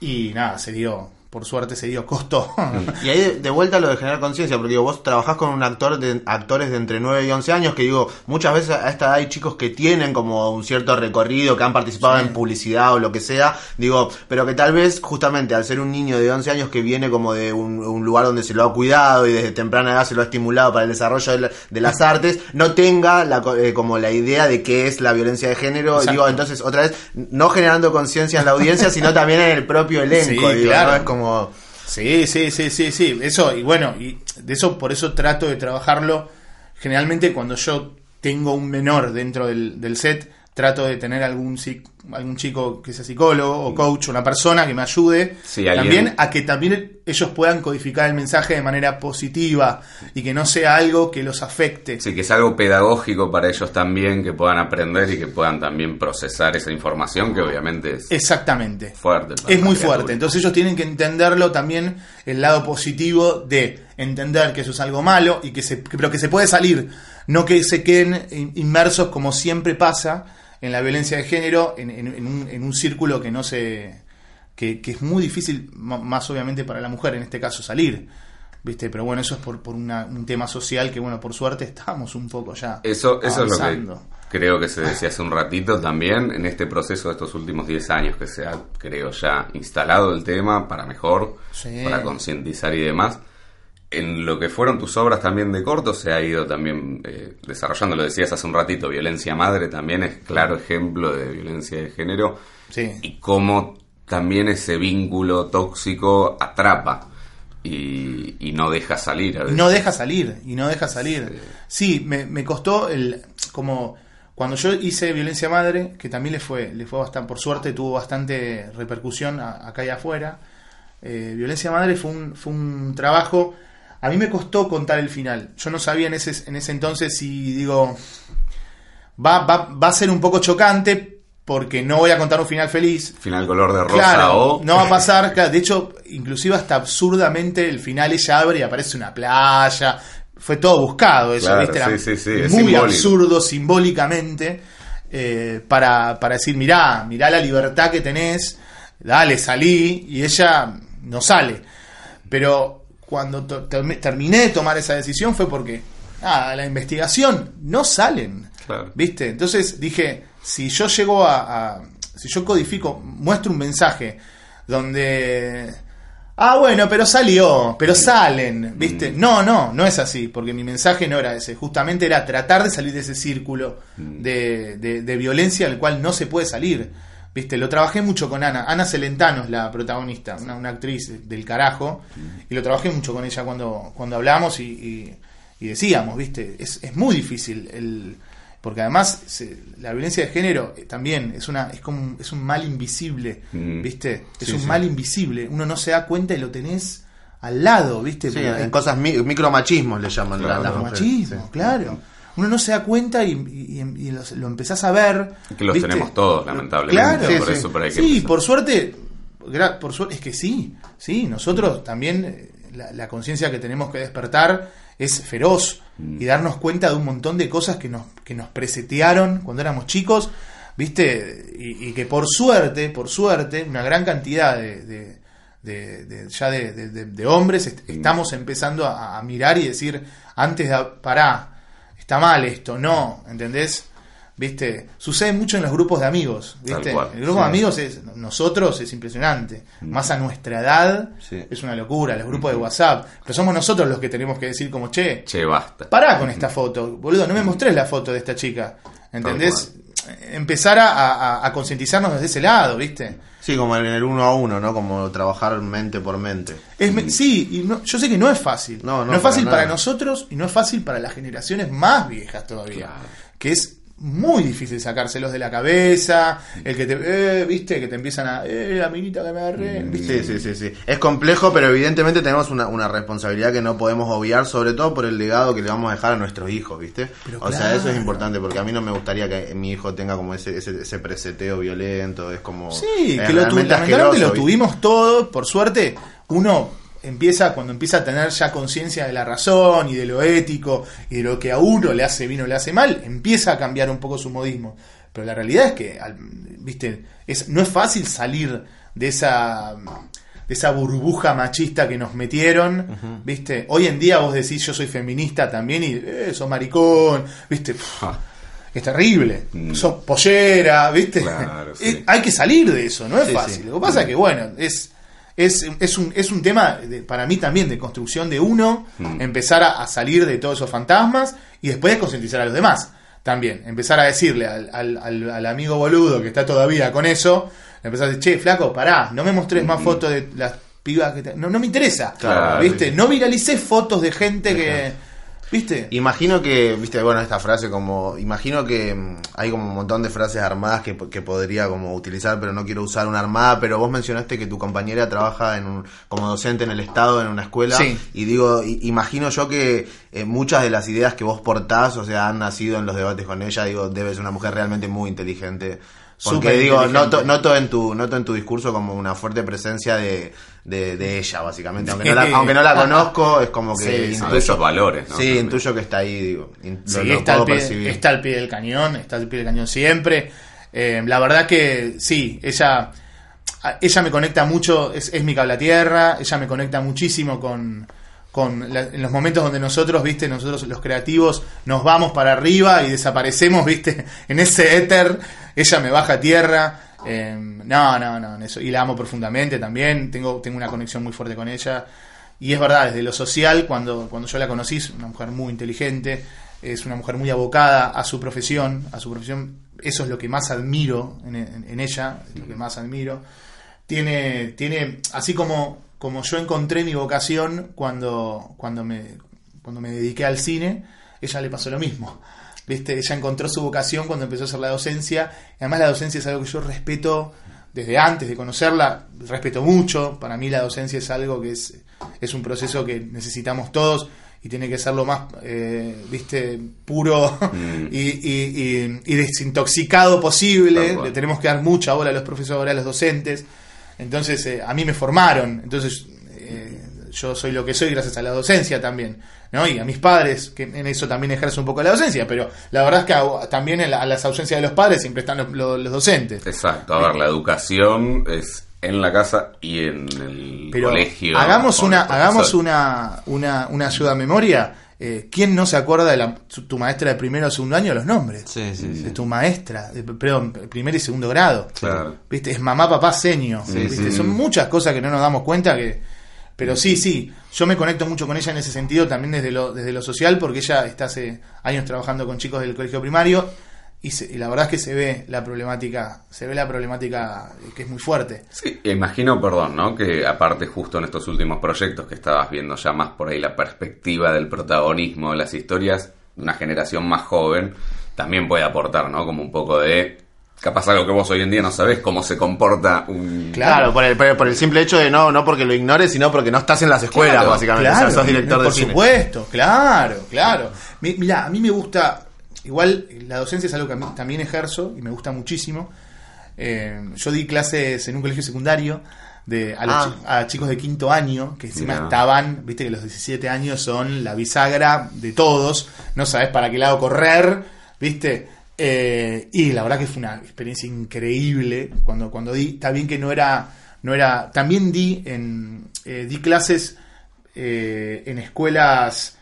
y nada, se dio, por suerte se dio, costó. Y ahí de, vuelta lo de generar conciencia, porque digo, vos trabajás con un actor de actores de entre 9 y 11 años, que digo, muchas veces a esta edad hay chicos que tienen como un cierto recorrido, que han participado Sí. en publicidad o lo que sea, digo, pero que tal vez justamente al ser un niño de 11 años que viene como de un, un lugar donde se lo ha cuidado y desde temprana edad se lo ha estimulado para el desarrollo de, la- de las artes, no tenga la, eh, como la idea de qué es la violencia de género, Exacto. digo, entonces otra vez, no generando conciencia en la audiencia, sino también en el propio elenco, Sí, digo, claro. ¿no? Es como... Sí, sí, sí, sí, sí. Eso, y bueno, y de eso por eso trato de trabajarlo. Generalmente cuando yo tengo un menor dentro del, del set, trato de tener algún algún chico que sea psicólogo o coach, una persona que me ayude Sí, también a que también ellos puedan codificar el mensaje de manera positiva y que no sea algo que los afecte. Sí, que es algo pedagógico para ellos también, que puedan aprender y que puedan también procesar esa información que obviamente es Exactamente. fuerte. Es muy fuerte. Entonces ellos tienen que entenderlo también el lado positivo de entender que eso es algo malo y que se, pero que se puede salir, no que se queden in- inmersos como siempre pasa en la violencia de género, en, en- en un, en un círculo que no se que, que es muy difícil, más obviamente para la mujer en este caso salir. ¿Viste? Pero bueno, eso es por, por una- un tema social que, bueno, por suerte estamos un poco ya. Eso, eso es lo que creo que se decía hace un ratito también en este proceso de estos últimos 10 años que se ha, creo, ya instalado el tema para mejor, Sí. para concientizar y demás. En lo que fueron tus obras también de corto se ha ido también eh, desarrollando, lo decías hace un ratito, violencia madre también es claro ejemplo de violencia de género Sí. y cómo también ese vínculo tóxico atrapa y, y no deja salir. a veces. no deja salir, y no deja salir. Sí, me, me costó el como cuando yo hice violencia madre, que también le fue, le fue bastante, por suerte tuvo bastante repercusión a- acá y afuera. eh, violencia madre fue un, fue un trabajo. A mí me costó contar el final. Yo no sabía en ese, en ese entonces si digo va, va, va a ser un poco chocante porque no voy a contar un final feliz. Final color de rosa Claro, o no va a pasar. claro, de hecho, inclusive hasta absurdamente el final ella abre y aparece una playa. Fue todo buscado eso, Claro, ¿viste? Era sí, sí, sí, muy simbólico. absurdo simbólicamente eh, para, para decir, mirá, mirá la libertad que tenés, dale, salí, y ella no sale. Pero cuando terminé de tomar esa decisión fue porque, ah, la investigación no salen. Claro. ¿Viste? Entonces dije, si yo llego a, a- si yo codifico, muestro un mensaje donde Ah, bueno, pero salió, pero salen, ¿viste? Mm. No, no, no es así, porque mi mensaje no era ese, justamente era tratar de salir de ese círculo Mm. de, de- de violencia al cual no se puede salir, ¿viste? Lo trabajé mucho con Ana, Ana Celentano es la protagonista, una, una actriz del carajo, y lo trabajé mucho con ella cuando, cuando hablamos y, y- y decíamos, ¿viste? Es, es muy difícil el... Porque además se- la violencia de género eh, también es una es como un- es un mal invisible, Mm. ¿viste? Es Sí, un sí. mal invisible. Uno no se da cuenta y lo tenés al lado, ¿viste? Sí, en cosas mi- micromachismos le llaman Claro. la- machismo, Sí. claro. Uno no se da cuenta y, y- y lo, lo empezás a ver. Que los ¿viste? tenemos todos, lamentablemente. Claro, Sí, por sí. eso por ahí que Sí, empezar. por suerte, por suerte, es que sí, sí, nosotros también eh, la, la conciencia que tenemos que despertar es feroz Mm. y darnos cuenta de un montón de cosas que nos, que nos presetearon cuando éramos chicos, viste, y, y que por suerte, por suerte, una gran cantidad de, de- de- de- ya de, hombres est- Mm. estamos empezando a, a mirar y decir, antes de, pará, está mal esto, no, ¿entendés? ¿Viste? Sucede mucho en los grupos de amigos, ¿viste? Cual, El grupo sí. de amigos es, nosotros es impresionante. Más a nuestra edad Sí. es una locura, los grupos de WhatsApp. Pero somos nosotros los que tenemos que decir como, che, Che, basta. pará con esta foto, boludo, no me mostrés la foto de esta chica. ¿Entendés? Empezar a, a- a concientizarnos desde ese lado, ¿viste? Sí, como en el uno a uno, ¿no? Como trabajar mente por mente. Es me- sí, y no- yo sé que no es fácil. No, no, es fácil para nosotros y no es fácil para las generaciones más viejas todavía. Claro. Que es muy difícil sacárselos de la cabeza, el que te, eh, viste, que te empiezan a, eh, la minita que me agarré, ¿viste? Sí, sí, sí, sí. Es complejo, pero evidentemente tenemos una, una responsabilidad que no podemos obviar, sobre todo por el legado que le vamos a dejar a nuestros hijos, ¿viste? Pero o sea, eso es importante, porque a mí no me gustaría que mi hijo tenga como ese, ese, ese preseteo violento, es como... Sí, es que lo tu- asqueroso, lo tuvimos todos, por suerte, uno empieza, cuando empieza a tener ya conciencia de la razón y de lo ético y de lo que a uno le hace bien o le hace mal, empieza a cambiar un poco su modismo. Pero la realidad es que, viste, es, no es fácil salir de esa de esa burbuja machista que nos metieron, viste. Hoy en día vos decís yo soy feminista también y eh, sos maricón, viste. Pff, Ah, es terrible. Mm. Sos pollera, ¿viste? Claro, sí. Eh, Hay que salir de eso, no es Sí, fácil. sí. Lo que pasa es que, bueno, es, es, es, un, es un tema de- para mí también de construcción de uno, Mm. empezar a, a salir de todos esos fantasmas y después concientizar a los demás. También, empezar a decirle al, al, al- al amigo boludo que está todavía con eso, empezar a decir, che, flaco, pará, no me mostres más fotos de las pibas que te... No, no me interesa, Claro, ¿viste? sí. No viralicé fotos de gente que... ¿Viste? Imagino que, viste, bueno, esta frase como, imagino que mm, hay como un montón de frases armadas que, que podría como utilizar, pero no quiero usar una armada, pero vos mencionaste que tu compañera trabaja en un, como docente en el Estado, en una escuela, Sí. y digo, imagino yo que eh, muchas de las ideas que vos portás, o sea, han nacido en los debates con ella, digo, debes ser una mujer realmente muy inteligente. Porque Súper digo, noto, noto en tu, noto en tu discurso como una fuerte presencia de, de, de ella, básicamente. Aunque no, la, aunque no la conozco, es como que Sí, intuyo, esos valores, ¿no? Sí, También. intuyo que está ahí, digo. Lo, lo está, al puedo pie, percibir. está al pie del cañón, está al pie del cañón siempre. Eh, la verdad que sí, ella, ella me conecta mucho, es, es mi cable a tierra, ella me conecta muchísimo con, con la- en los momentos donde nosotros, viste, nosotros los creativos nos vamos para arriba y desaparecemos, viste, en ese éter, ella me baja a tierra. Eh, no, no, no, eso. Y la amo profundamente también, tengo, tengo una conexión muy fuerte con ella. Y es verdad, desde lo social, cuando, cuando yo la conocí, es una mujer muy inteligente, es una mujer muy abocada a su profesión, a su profesión. Eso es lo que más admiro en, en- en ella, es lo que más admiro. Tiene, tiene, así como, como yo encontré mi vocación cuando, cuando, me, cuando me dediqué al cine, ella le pasó lo mismo. ¿Viste? Ella encontró su vocación cuando empezó a hacer la docencia. Y además la docencia es algo que yo respeto desde antes de conocerla, respeto mucho. Para mí la docencia es algo que es, es un proceso que necesitamos todos y tiene que ser lo más, eh, viste, puro Mm. y, y- y- y desintoxicado posible. Le tenemos que dar mucha bola a los profesores, a los docentes. Entonces, eh, a mí me formaron. Entonces, eh, yo soy lo que soy gracias a la docencia también. ¿no? Y a mis padres, que en eso también ejerce un poco la docencia. Pero la verdad es que a- también a las ausencias de los padres siempre están los, los- los docentes. Exacto, a ver, la educación es en la casa y en el Pero colegio. hagamos una, hagamos una, una, una ayuda a memoria. Eh, ¿Quién no se acuerda de la- tu maestra de primero o segundo año? Los nombres. Sí, sí, sí. De tu maestra, de, perdón, primer y segundo grado. Claro. ¿Viste? Es mamá, papá, seño. Sí, ¿viste? Son muchas cosas que no nos damos cuenta que, Pero sí, sí, yo me conecto mucho con ella en ese sentido, también desde lo, desde lo social, porque ella está hace años trabajando con chicos del colegio primario y, se- y la verdad es que se ve la problemática, se ve la problemática que es muy fuerte. Sí, imagino, perdón, ¿no? Que aparte justo en estos últimos proyectos que estabas viendo ya más por ahí la perspectiva del protagonismo de las historias, una generación más joven también puede aportar, ¿no? Como un poco de capaz algo que vos hoy en día no sabés cómo se comporta un Claro. Por, el, por el- por el simple hecho de no, no porque lo ignores, sino porque no estás en las escuelas, Claro, básicamente. Claro, o sea, sos director por de cine. supuesto, claro, claro. Mi- Mirá, a mí me gusta, igual la docencia es algo que a mí también ejerzo y me gusta muchísimo. Eh, yo di clases en un colegio secundario de, a, los Ah. chi- a chicos de quinto año, que encima Mirá. estaban, viste que los 17 años son la bisagra de todos, no sabes para qué lado correr, viste. Eh, y la verdad que fue una experiencia increíble cuando, cuando di, está bien que no era, no era, también di en, eh, di clases en escuelas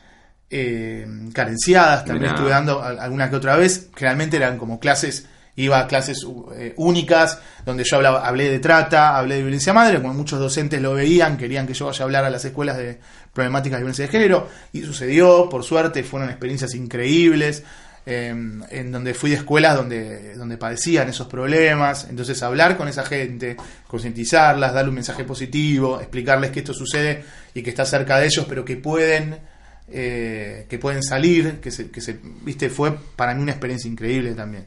eh, carenciadas, también estuve dando al- alguna que otra vez, generalmente eran como clases, iba a clases eh, únicas, donde yo hablaba, hablé de trata, hablé de violencia madre, como muchos docentes lo veían, querían que yo vaya a hablar a las escuelas de problemáticas de violencia de género, y sucedió, por suerte, fueron experiencias increíbles, eh, en donde fui de escuelas donde, donde padecían esos problemas, entonces hablar con esa gente, concientizarlas, darle un mensaje positivo, explicarles que esto sucede y que está cerca de ellos, pero que pueden, eh, que pueden salir, que se, que se, viste, fue para mí una experiencia increíble también.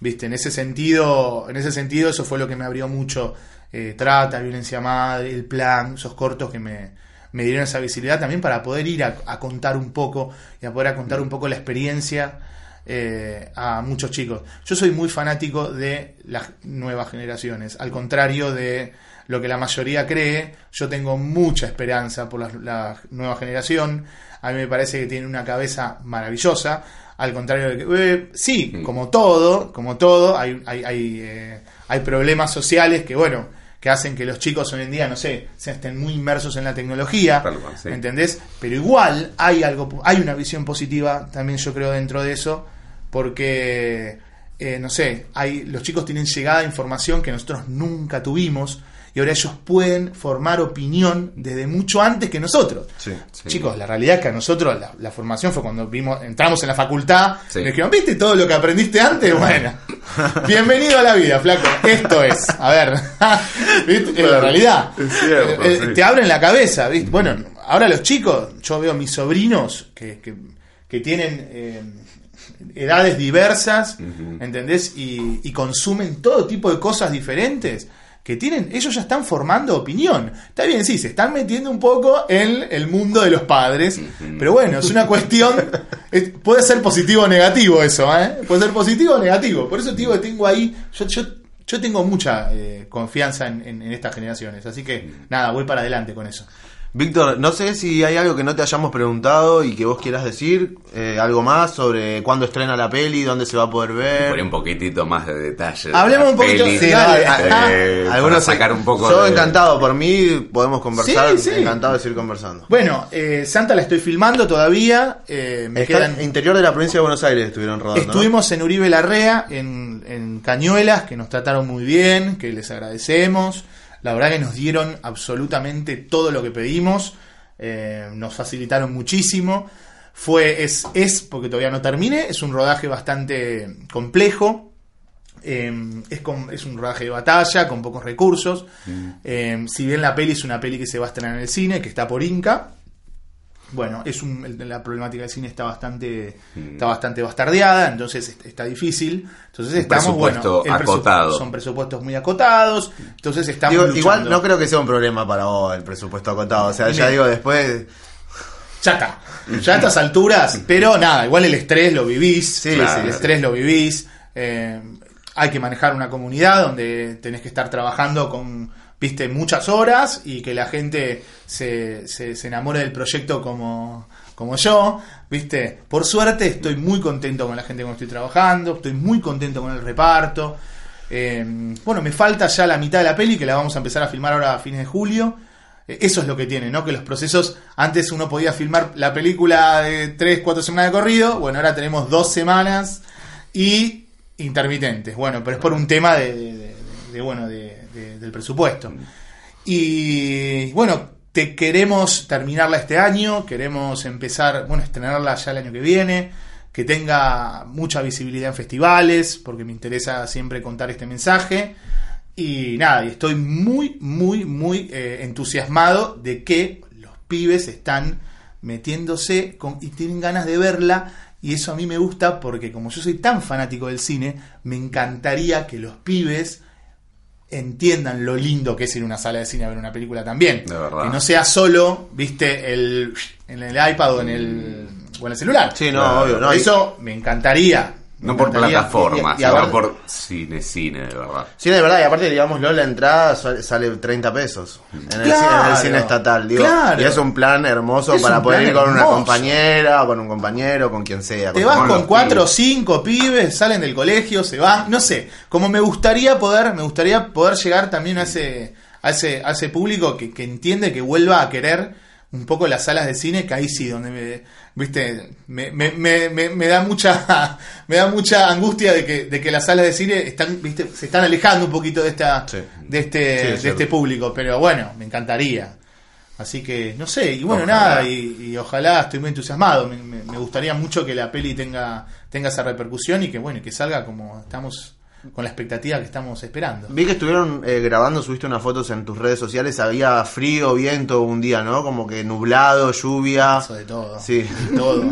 Viste, en ese sentido, en ese sentido, eso fue lo que me abrió mucho eh, trata, violencia madre, el plan, esos cortos que me, me dieron esa visibilidad también para poder ir a, a contar un poco y a poder a contar un poco la experiencia eh, a muchos chicos. Yo soy muy fanático de las nuevas generaciones, al contrario de lo que la mayoría cree, yo tengo mucha esperanza por la, la nueva generación, a mí me parece que tiene una cabeza maravillosa, al contrario de que, eh, sí, Mm. como todo, como todo, hay, hay, hay, eh, hay problemas sociales que, bueno, que hacen que los chicos hoy en día, no sé, se estén muy inmersos en la tecnología, Tal cual, sí. ¿entendés? Pero igual hay algo, hay una visión positiva también yo creo dentro de eso, porque, eh, no sé, hay, los chicos tienen llegada a información que nosotros nunca tuvimos y ahora ellos pueden formar opinión desde mucho antes que nosotros. Sí. Sí. Chicos, la realidad es que a nosotros la, la formación fue cuando vimos, entramos en la facultad, Sí. y nos dijeron, ¿viste todo lo que aprendiste antes? Bueno, bienvenido a la vida, flaco. Esto es, a ver, ¿viste? Es la realidad. Es cierto, Eh, eh. Te abren la cabeza, ¿viste? Bueno, ahora los chicos, yo veo a mis sobrinos que, que, que tienen eh, edades diversas, ¿entendés? Y, y consumen todo tipo de cosas diferentes. Que tienen, ellos ya están formando opinión. Está bien, sí, se están metiendo un poco en el mundo de los padres, pero bueno, es una cuestión. es- puede ser positivo o negativo eso, ¿eh? Puede ser positivo o negativo. Por eso te digo que tengo ahí. Yo, yo, yo tengo mucha eh, confianza en, en- en estas generaciones, así que nada, voy para adelante con eso. Víctor, no sé si hay algo que no te hayamos preguntado y que vos quieras decir, eh, algo más sobre cuándo estrena la peli, dónde se va a poder Por ver. un poquitito más de detalle. de Hablemos un poquito- peli, sí, dale. eh, para Algunos sacar un poco Yo de- encantado, por mí podemos conversar, Sí, sí. encantado de seguir conversando. Bueno, eh, Santa la estoy filmando todavía. eh, me Está quedan. interior de la provincia de Buenos Aires estuvieron rodando. ¿no? Estuvimos en Uribe Larrea, en, en Cañuelas, que nos trataron muy bien, que les agradecemos. La verdad que nos dieron absolutamente todo lo que pedimos. eh, nos facilitaron muchísimo. Fue, es, es, porque todavía no terminé, es un rodaje bastante complejo. Eh, es, con- es un rodaje de batalla con pocos recursos. Eh, si bien la peli es una peli que se va a estrenar en el cine, que está por Inca, bueno, es un, el- la problemática del cine está bastante, está bastante bastardeada, entonces est- está difícil. Entonces Un estamos, presupuesto bueno, acotado. son presupuestos muy acotados, entonces estamos Digo, igual no creo que sea un problema para vos el presupuesto acotado. O sea, ya digo, después. Ya está. Ya a estas alturas, pero nada, igual el estrés lo vivís. Sí, Claro. el estrés lo vivís. eh, hay que manejar una comunidad donde tenés que estar trabajando con, viste, muchas horas y que la gente se, se, enamore del proyecto como, como yo, viste. Por suerte estoy muy contento con la gente con la que estoy trabajando, estoy muy contento con el reparto. Eh, bueno, me falta ya la mitad de la peli que la vamos a empezar a filmar ahora a fines de julio. Eh, Eso es lo que tiene, ¿no? Que los procesos, antes uno podía filmar la película de 3, 4 semanas de corrido, bueno, ahora tenemos dos semanas y intermitentes. Bueno, pero es por un tema de- de, bueno, de- de- del presupuesto. Y bueno, te queremos terminarla este año, queremos empezar, bueno, estrenarla ya el año que viene, que tenga mucha visibilidad en festivales, porque me interesa siempre contar este mensaje. Y nada, y estoy muy, muy, muy eh, entusiasmado de que los pibes están metiéndose con, y tienen ganas de verla. Y eso a mí me gusta porque como yo soy tan fanático del cine, me encantaría que los pibes entiendan lo lindo que es ir a una sala de cine a ver una película también. De verdad. Que no sea solo, viste, el, en el iPad o en el, o en el celular. Sí, no, obvio, no. Eso me encantaría. No por plataforma, y- y sino aparte- por cine, cine, de verdad. Sí, de verdad, y aparte, digámoslo, la entrada sale, sale 30 pesos en el, Claro, cine, en el cine estatal. Digo, claro. Y es un plan hermoso Es para poder ir con una compañera, o con un compañero, con quien sea. Te vas con cuatro o cinco pibes, salen del colegio, se van, no sé. Como me gustaría poder, me gustaría poder llegar también a ese, a ese, a ese público que, que entiende que vuelva a querer un poco las salas de cine, que ahí sí, donde me, viste, me, me, me, me- me da mucha, me da mucha angustia de que, de que las salas de cine están, viste, se están alejando un poquito de esta, Sí. de este, Sí, es de este público. Pero bueno, me encantaría. Así que, no sé, y bueno, Ojalá. nada, y, y ojalá estoy muy entusiasmado. Me, me- me gustaría mucho que la peli tenga, tenga esa repercusión y que, bueno, y que salga como estamos, con la expectativa que estamos esperando. Vi que estuvieron eh, grabando, subiste unas fotos en tus redes sociales, había frío, viento un día, ¿no? Como que nublado, lluvia. Eso de todo. Sí. De todo.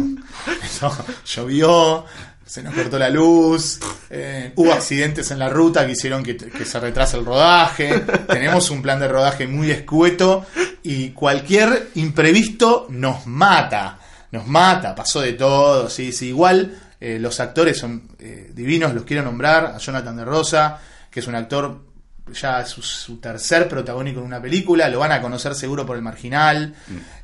Eso, llovió, se nos cortó la luz, eh, hubo accidentes en la ruta que hicieron que, que se retrase el rodaje. Tenemos un plan de rodaje muy escueto y cualquier imprevisto nos mata. Nos mata, pasó de todo, sí, sí. Igual eh, los actores son eh, divinos, los quiero nombrar. A Jonathan de Rosa, que es un actor ya su, su tercer protagónico en una película, lo van a conocer seguro por el marginal.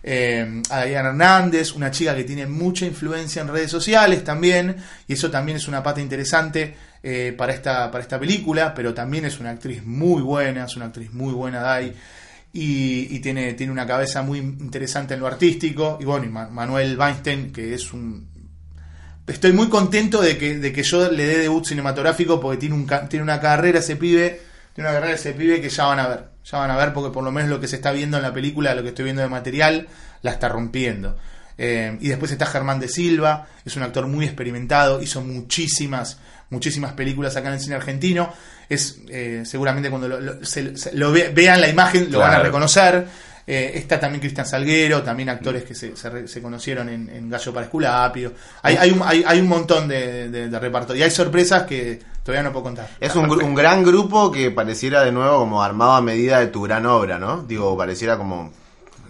Eh, a Diana Hernández, una chica que tiene mucha influencia en redes sociales también, y eso también es una pata interesante para, esta, para esta película, pero también es una actriz muy buena, es una actriz muy buena, Dai. Y, y tiene, tiene una cabeza muy interesante en lo artístico. Y bueno, y Ma- Manuel Weinstein, que es un estoy muy contento de que, de que yo le dé debut cinematográfico porque tiene, un, tiene una carrera ese pibe, tiene una carrera ese pibe que ya van a ver, ya van a ver porque por lo menos lo que se está viendo en la película, lo que estoy viendo de material, la está rompiendo. Eh, y después está Germán de Silva, es un actor muy experimentado, hizo muchísimas, muchísimas películas acá en el cine argentino. Es eh, seguramente cuando lo, lo- se- se- lo ve- vean la imagen lo van a reconocer. Eh, está también Cristian Salguero, también actores que se, se re- se conocieron en, en Gallo para Esculapio. Hay, hay, un, hay, hay un montón de, de- de reparto. Y hay sorpresas que todavía no puedo contar. Es un, un gran grupo que pareciera de nuevo como armado a medida de tu gran obra, ¿no? Digo, pareciera como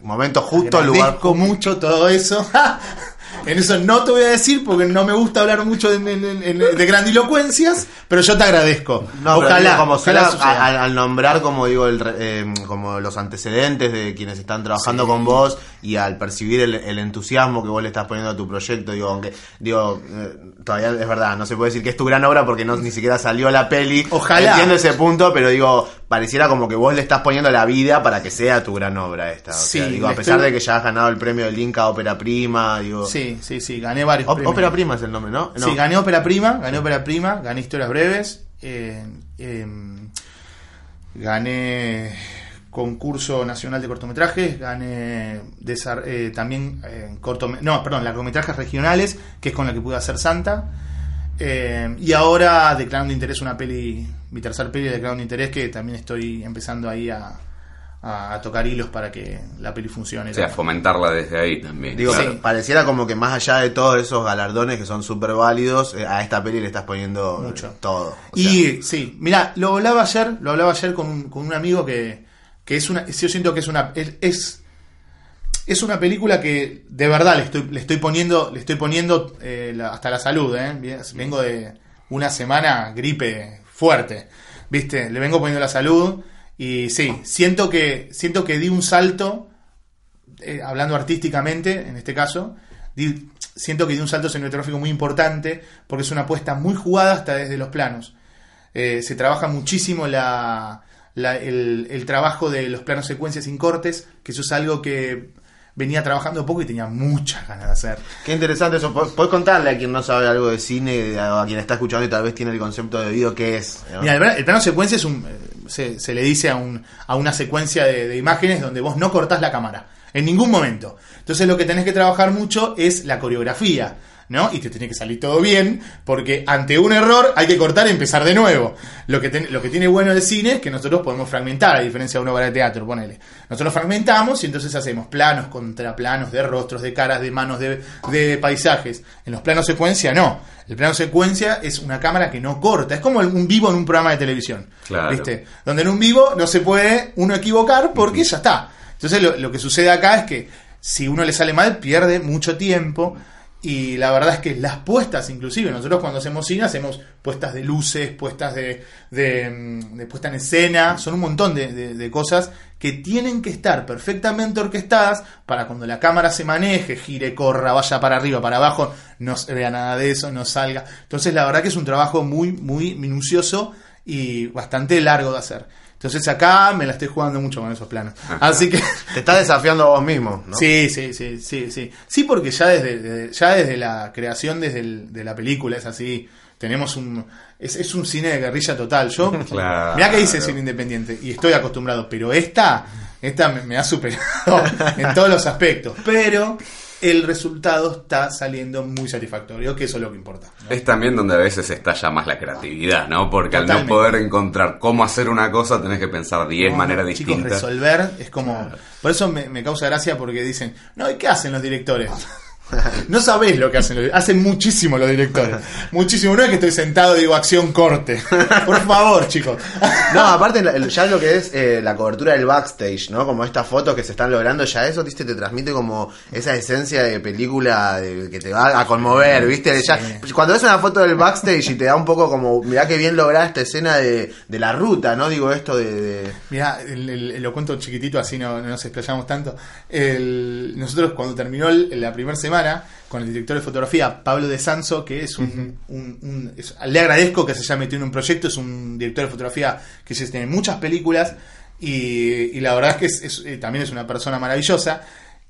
momento justo, lugar mucho todo eso. en eso no te voy a decir porque no me gusta hablar mucho de, de- de- de grandilocuencias, pero yo te agradezco. No, ojalá, como ojalá al, al nombrar como digo el, eh, como los antecedentes de quienes están trabajando Sí. con vos y al percibir el, el entusiasmo que vos le estás poniendo a tu proyecto digo aunque digo eh, todavía es verdad no se puede decir que es tu gran obra porque no ni siquiera salió la peli Ojalá. entiendo ese punto pero digo pareciera como que vos le estás poniendo la vida para que sea tu gran obra esta o sea, Sí, digo a pesar estoy- de que ya has ganado el premio del Inca Ópera Prima digo Sí, sí, sí, gané varios premios. Ópera Prima es el nombre no, No. Sí, gané Ópera Prima, gané Ópera Prima, gané Historias Breves, eh, em, gané concurso nacional de cortometrajes, gané eh, también eh, cortome- no, perdón, largometrajes regionales, que es con la que pude hacer Santa. Eh, y ahora declarando interés una peli, mi tercer peli declarando interés, que también estoy empezando ahí a, a- a tocar hilos para que la peli funcione. O sea, fomentarla desde ahí también. Digo, claro. Sí. pareciera como que más allá de todos esos galardones que son súper válidos, eh, a esta peli le estás poniendo Mucho. todo. O sea, Y sí, mira, lo hablaba ayer, lo hablaba ayer con un, con un amigo que, que es una, yo siento que es una, es, es, es una película que de verdad le estoy, le estoy poniendo, le estoy poniendo eh, la- hasta la salud, ¿eh? Vengo de una semana gripe fuerte, viste, le vengo poniendo la salud y sí, siento que, siento que di un salto, eh, hablando artísticamente, en este caso, di- siento que di un salto cinematográfico muy importante porque es una apuesta muy jugada hasta desde los planos. Eh, se trabaja muchísimo la, la- el, el trabajo de los planos secuencias sin cortes, que eso es algo que venía trabajando poco y tenía muchas ganas de hacer. Qué interesante eso. ¿Pod- ¿Podés contarle a quien no sabe algo de cine, a a quien está escuchando y tal vez tiene el concepto de video qué es? ¿no? Mira, el, plano- el plano secuencia es un. eh, Se, se le dice a, un, a una secuencia de, de imágenes donde vos no cortás la cámara. En ningún momento. Entonces lo que tenés que trabajar mucho es la coreografía. ¿No? Y te tiene que salir todo bien, porque ante un error hay que cortar y empezar de nuevo. Lo que, ten- lo que tiene bueno el cine es que nosotros podemos fragmentar, a diferencia de una obra de teatro, ponele. Nosotros fragmentamos y entonces hacemos planos contra planos de rostros, de caras, de manos, de, de paisajes. En los planos secuencia no. El plano secuencia es una cámara que no corta. Es como un vivo en un programa de televisión. Claro. ¿Viste? Donde en un vivo no se puede uno equivocar porque ya está. Entonces lo, lo que sucede acá es que si uno le sale mal pierde mucho tiempo y la verdad es que las puestas inclusive, nosotros cuando hacemos cine hacemos puestas de luces, puestas de, de, mm, de puesta en escena, son un montón de, de- de cosas que tienen que estar perfectamente orquestadas para cuando la cámara se maneje, gire, corra, vaya para arriba, para abajo, no se vea nada de eso, no salga. Entonces la verdad que es un trabajo muy, muy minucioso y bastante largo de hacer. Entonces acá me la estoy jugando mucho con esos planos. Así que... Te estás desafiando a vos mismo, ¿no? Sí, sí, sí, sí, sí. Sí, porque ya desde, ya desde la creación desde el- de la película es así. Tenemos un es, es un cine de guerrilla total. Yo Claro. mirá que dice cine independiente y estoy acostumbrado, pero esta esta me, me ha superado en todos los aspectos, pero el resultado está saliendo muy satisfactorio, que eso es lo que importa. ¿no? Es también donde a veces estalla más la creatividad, ¿no? Porque al no poder encontrar cómo hacer una cosa, tenés que pensar 10 No, maneras chicos, distintas. resolver es como. Por eso me, me causa gracia porque dicen, no, ¿y qué hacen los directores? No sabés lo que hacen los Hacen muchísimo los directores. Muchísimo. No es que estoy sentado y digo acción corte. Por favor, chicos. No, aparte ya lo que es eh, la cobertura del backstage, ¿no? Como estas fotos que se están logrando, ya eso, ¿viste? Te transmite como esa esencia de película de- que te va a conmover, ¿viste? Ya, cuando ves una foto del backstage y te da un poco como, mirá qué bien lograda esta escena de, de la ruta, ¿no? Digo esto de... lo cuento chiquitito, así no, no nos explayamos tanto. El- nosotros cuando terminó la primera semana, con el director de fotografía, Pablo de Sanso, que es un... un- un- es- le agradezco que se haya metido en un proyecto, es un director de fotografía que se tiene muchas películas y, y la verdad es que es- es- eh, también es una persona maravillosa.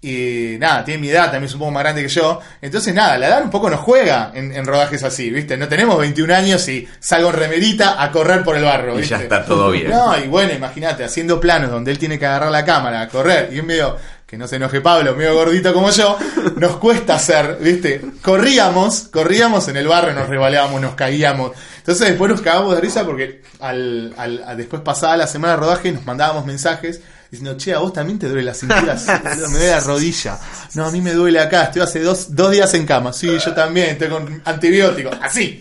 Y nada, tiene mi edad, también es un poco más grande que yo. Entonces, nada, la edad un poco nos juega en, en rodajes así, ¿viste? No tenemos 21 años y salgo en remerita a correr por el barro, Y ya está todo bien. No, y bueno, imagínate, haciendo planos donde él tiene que agarrar la cámara, a correr, y es medio, que no se enoje Pablo, medio gordito como yo, nos cuesta hacer, ¿viste? Corríamos, corríamos en el barrio, nos rebaleábamos, nos caíamos. Entonces después nos cagábamos de risa porque al, al- a- después pasada la semana de rodaje nos mandábamos mensajes diciendo, che, a vos también te duele la cintura, me duele la rodilla. No, a mí me duele acá, estoy hace dos, dos días en cama. Sí, yo también, estoy con antibióticos. Así,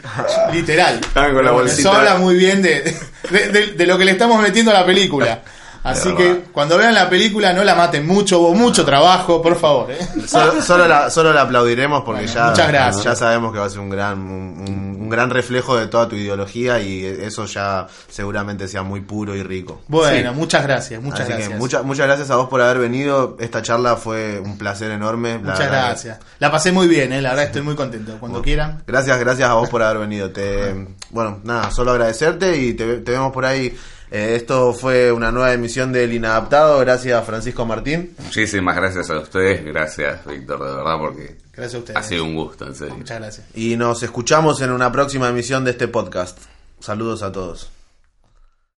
literal. Con la. Eso habla muy bien de, de, de- de lo que le estamos metiendo a la película. Así que cuando vean la película no la maten mucho, hubo mucho trabajo, por favor. ¿eh? Solo, solo la, solo la aplaudiremos porque Bueno, ya, muchas gracias. ya sabemos que va a ser un gran, un, un- un gran reflejo de toda tu ideología y eso ya seguramente sea muy puro y rico. Bueno, Sí. muchas gracias, muchas Así gracias. que muchas muchas gracias a vos por haber venido. Esta charla fue un placer enorme. La Muchas verdad gracias. La pasé muy bien, ¿eh? la verdad estoy muy contento. Cuando quieran. Gracias, gracias a vos por haber venido. Te, bueno, nada, solo agradecerte y te, te vemos por ahí. Eh, esto fue una nueva emisión del Inadaptado. Gracias, Francisco Martín. Muchísimas gracias a ustedes, gracias Víctor, de verdad, porque Gracias a ustedes. ha sido un gusto, en serio. Muchas gracias. Y nos escuchamos en una próxima emisión de este podcast. Saludos a todos.